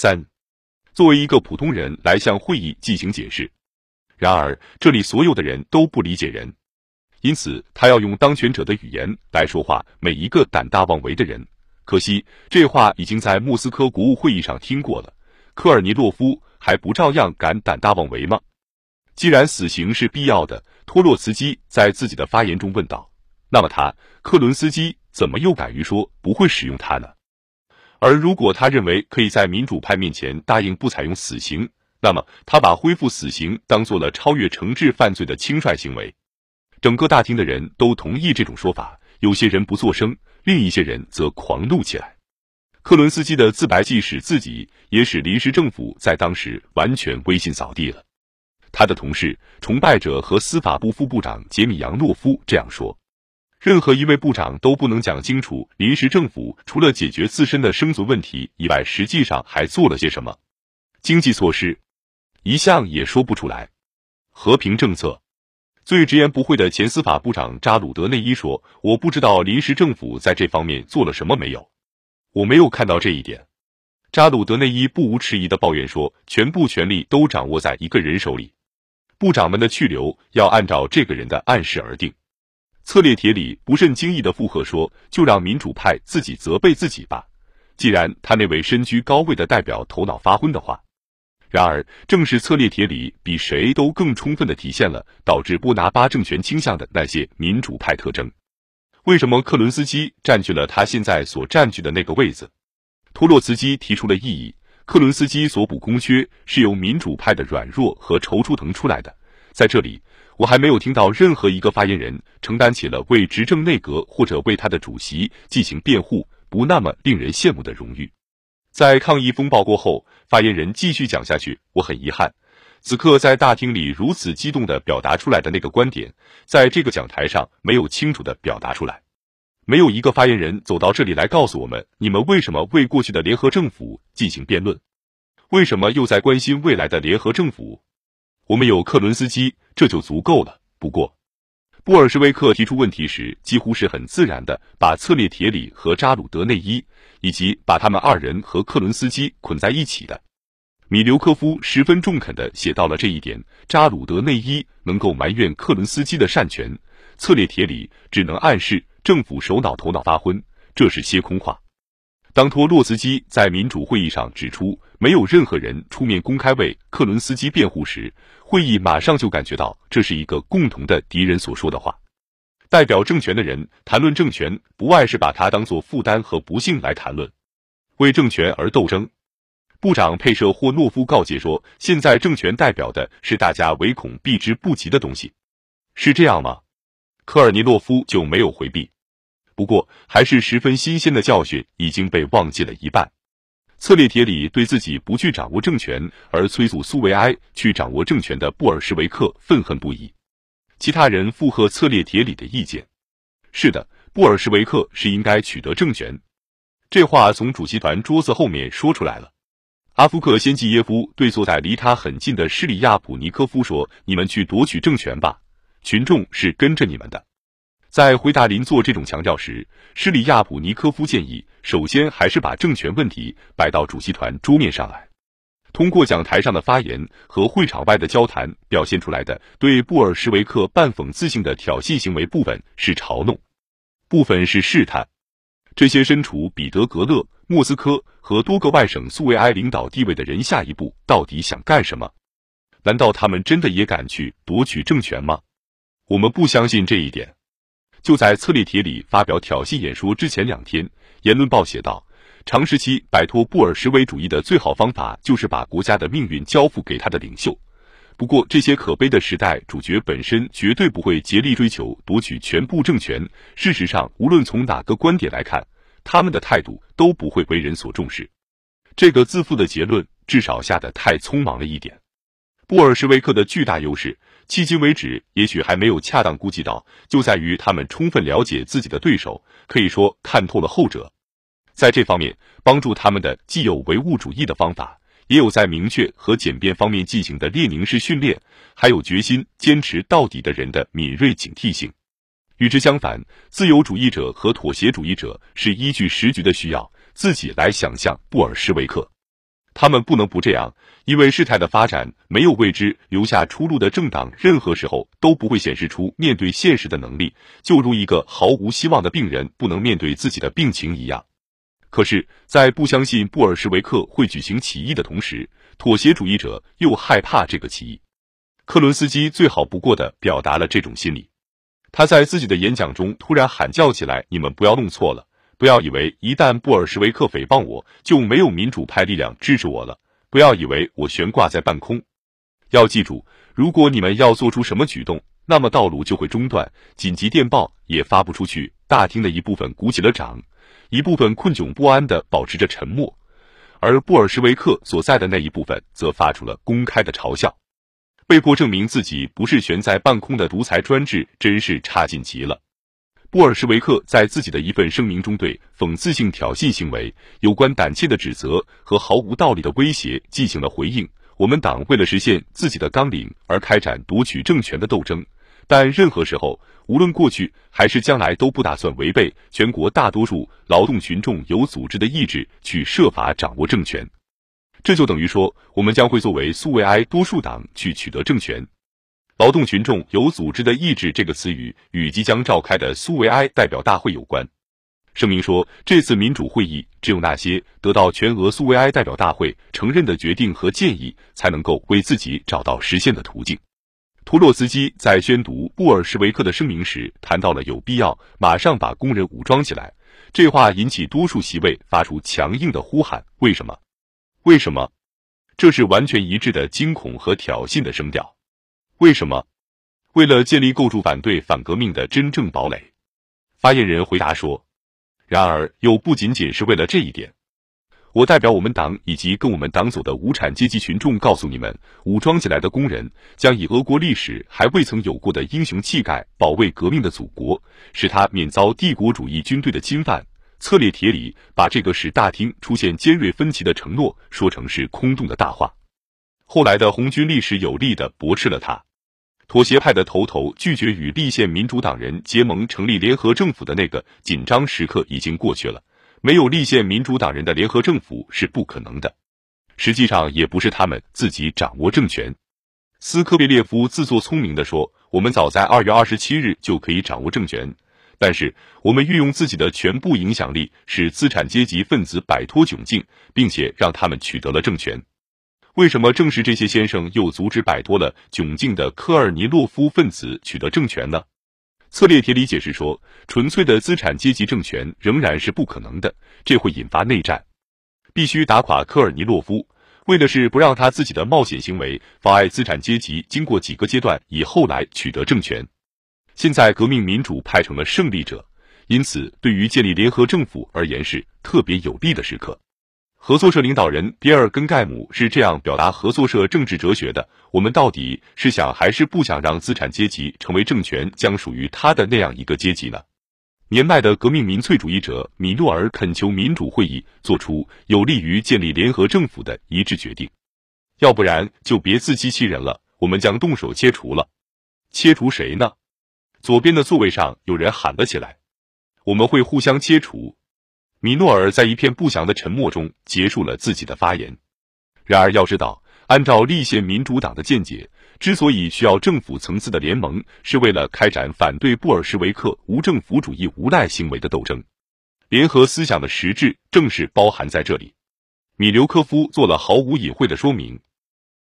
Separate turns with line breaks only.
三，作为一个普通人来向会议进行解释。然而，这里所有的人都不理解人，因此他要用当权者的语言来说话。每一个胆大妄为的人，可惜这话已经在莫斯科国务会议上听过了。科尔尼洛夫还不照样敢胆大妄为吗？既然死刑是必要的，托洛茨基在自己的发言中问道，那么他克伦斯基怎么又敢于说不会使用它呢？而如果他认为可以在民主派面前答应不采用死刑，那么他把恢复死刑当做了超越惩治犯罪的轻率行为。整个大厅的人都同意这种说法，有些人不作声，另一些人则狂怒起来。克伦斯基的自白既使自己，也使临时政府在当时完全威信扫地了。他的同事、崇拜者和司法部副部长杰米扬诺夫这样说。任何一位部长都不能讲清楚临时政府除了解决自身的生存问题以外，实际上还做了些什么。经济措施一项也说不出来。和平政策，最直言不讳的前司法部长扎鲁德内伊说：“我不知道临时政府在这方面做了什么没有，我没有看到这一点。”扎鲁德内伊不无迟疑的抱怨说：“全部权力都掌握在一个人手里，部长们的去留要按照这个人的暗示而定。”策列铁里不甚惊异的附和说：“就让民主派自己责备自己吧，既然他那位身居高位的代表头脑发昏的话。”然而，正是策列铁里比谁都更充分的体现了导致波拿巴政权倾向的那些民主派特征。为什么克伦斯基占据了他现在所占据的那个位子？托洛茨基提出了异议：克伦斯基所补空缺是由民主派的软弱和踌躇腾出来的。在这里。我还没有听到任何一个发言人承担起了为执政内阁或者为他的主席进行辩护不那么令人羡慕的荣誉。在抗议风暴过后，发言人继续讲下去。我很遗憾，此刻在大厅里如此激动的表达出来的那个观点，在这个讲台上没有清楚的表达出来。没有一个发言人走到这里来告诉我们，你们为什么为过去的联合政府进行辩论？为什么又在关心未来的联合政府？我们有克伦斯基，这就足够了。不过，布尔什维克提出问题时，几乎是很自然的把策列铁里和扎鲁德内伊，以及把他们二人和克伦斯基捆在一起的。米留科夫十分中肯的写到了这一点：扎鲁德内伊能够埋怨克伦斯基的擅权，策列铁里只能暗示政府首脑头脑发昏，这是些空话。当托洛茨基在民主会议上指出没有任何人出面公开为克伦斯基辩护时，会议马上就感觉到这是一个共同的敌人所说的话。代表政权的人谈论政权，不外是把它当做负担和不幸来谈论，为政权而斗争。部长佩舍霍诺夫告诫说：“现在政权代表的是大家唯恐避之不及的东西，是这样吗？”科尔尼洛夫就没有回避。不过，还是十分新鲜的教训已经被忘记了一半。策列铁里对自己不去掌握政权而催促苏维埃去掌握政权的布尔什维克愤恨不已。其他人附和策列铁里的意见。是的，布尔什维克是应该取得政权。这话从主席团桌子后面说出来了。阿夫克先季耶夫对坐在离他很近的施里亚普尼科夫说：“你们去夺取政权吧，群众是跟着你们的。”在回答邻座这种强调时，施里亚普尼科夫建议，首先还是把政权问题摆到主席团桌面上来。通过讲台上的发言和会场外的交谈表现出来的对布尔什维克半讽刺性的挑衅行为，部分是嘲弄，部分是试探。这些身处彼得格勒、莫斯科和多个外省苏维埃领导地位的人，下一步到底想干什么？难道他们真的也敢去夺取政权吗？我们不相信这一点。就在策列铁里发表挑衅演说之前两天，《言论报》写道：“长时期摆脱布尔什维主义的最好方法，就是把国家的命运交付给他的领袖。不过，这些可悲的时代主角本身绝对不会竭力追求夺取全部政权。事实上，无论从哪个观点来看，他们的态度都不会为人所重视。这个自负的结论至少下得太匆忙了一点。布尔什维克的巨大优势。”迄今为止，也许还没有恰当估计到，就在于他们充分了解自己的对手，可以说看透了后者。在这方面，帮助他们的既有唯物主义的方法，也有在明确和简便方面进行的列宁式训练，还有决心坚持到底的人的敏锐警惕性。与之相反，自由主义者和妥协主义者是依据时局的需要，自己来想象布尔什维克。他们不能不这样，因为事态的发展没有为之留下出路的政党，任何时候都不会显示出面对现实的能力，就如一个毫无希望的病人不能面对自己的病情一样。可是，在不相信布尔什维克会举行起义的同时，妥协主义者又害怕这个起义。克伦斯基最好不过的表达了这种心理。他在自己的演讲中突然喊叫起来：“你们不要弄错了。”不要以为一旦布尔什维克诽谤我，就没有民主派力量支持我了。不要以为我悬挂在半空。要记住，如果你们要做出什么举动，那么道路就会中断，紧急电报也发不出去。大厅的一部分鼓起了掌，一部分困窘不安的保持着沉默，而布尔什维克所在的那一部分则发出了公开的嘲笑。被迫证明自己不是悬在半空的独裁专制，真是差劲极了。布尔什维克在自己的一份声明中对讽刺性挑衅行为、有关胆怯的指责和毫无道理的威胁进行了回应。我们党为了实现自己的纲领而开展夺取政权的斗争，但任何时候，无论过去还是将来，都不打算违背全国大多数劳动群众有组织的意志去设法掌握政权。这就等于说，我们将会作为苏维埃多数党去取得政权。劳动群众有组织的意志这个词语与即将召开的苏维埃代表大会有关。声明说，这次民主会议只有那些得到全俄苏维埃代表大会承认的决定和建议，才能够为自己找到实现的途径。托洛茨基在宣读布尔什维克的声明时谈到了有必要马上把工人武装起来，这话引起多数席位发出强硬的呼喊。为什么？为什么？这是完全一致的惊恐和挑衅的声调。为什么？为了建立构筑反对反革命的真正堡垒，发言人回答说。然而，又不仅仅是为了这一点。我代表我们党以及跟我们党走的无产阶级群众，告诉你们：武装起来的工人将以俄国历史还未曾有过的英雄气概保卫革命的祖国，使他免遭帝国主义军队的侵犯。策列铁里把这个使大厅出现尖锐分歧的承诺说成是空洞的大话。后来的红军历史有力的驳斥了他。妥协派的头头拒绝与立宪民主党人结盟成立联合政府的那个紧张时刻已经过去了。没有立宪民主党人的联合政府是不可能的。实际上，也不是他们自己掌握政权。斯科别列夫自作聪明地说：“我们早在二月二十七日就可以掌握政权，但是我们运用自己的全部影响力，使资产阶级分子摆脱窘境，并且让他们取得了政权。”为什么正是这些先生又阻止摆脱了窘境的科尔尼洛夫分子取得政权呢？策列铁里解释说，纯粹的资产阶级政权仍然是不可能的，这会引发内战。必须打垮科尔尼洛夫，为的是不让他自己的冒险行为妨碍资产阶级经过几个阶段以后来取得政权。现在革命民主派成了胜利者，因此对于建立联合政府而言是特别有利的时刻。合作社领导人比尔根盖姆是这样表达合作社政治哲学的：我们到底是想还是不想让资产阶级成为政权将属于他的那样一个阶级呢？年迈的革命民粹主义者米诺尔恳求民主会议做出有利于建立联合政府的一致决定，要不然就别自欺欺人了。我们将动手切除了，切除谁呢？左边的座位上有人喊了起来：“我们会互相切除。”米诺尔在一片不祥的沉默中结束了自己的发言。然而，要知道，按照立宪民主党的见解，之所以需要政府层次的联盟，是为了开展反对布尔什维克无政府主义无赖行为的斗争。联合思想的实质正是包含在这里。米留科夫做了毫无隐晦的说明。